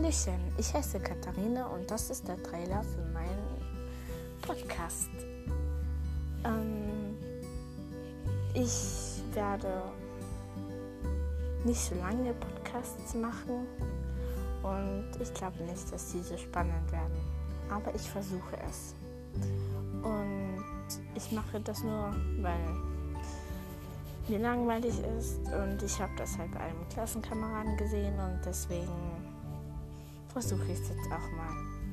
Hallöchen, ich heiße Katharina und das ist der Trailer für meinen Podcast. Ähm, ich werde nicht so lange Podcasts machen und ich glaube nicht, dass diese spannend werden. Aber ich versuche es. Und ich mache das nur, weil mir langweilig ist und ich habe das halt bei einem Klassenkameraden gesehen und deswegen versuche ich es jetzt auch mal.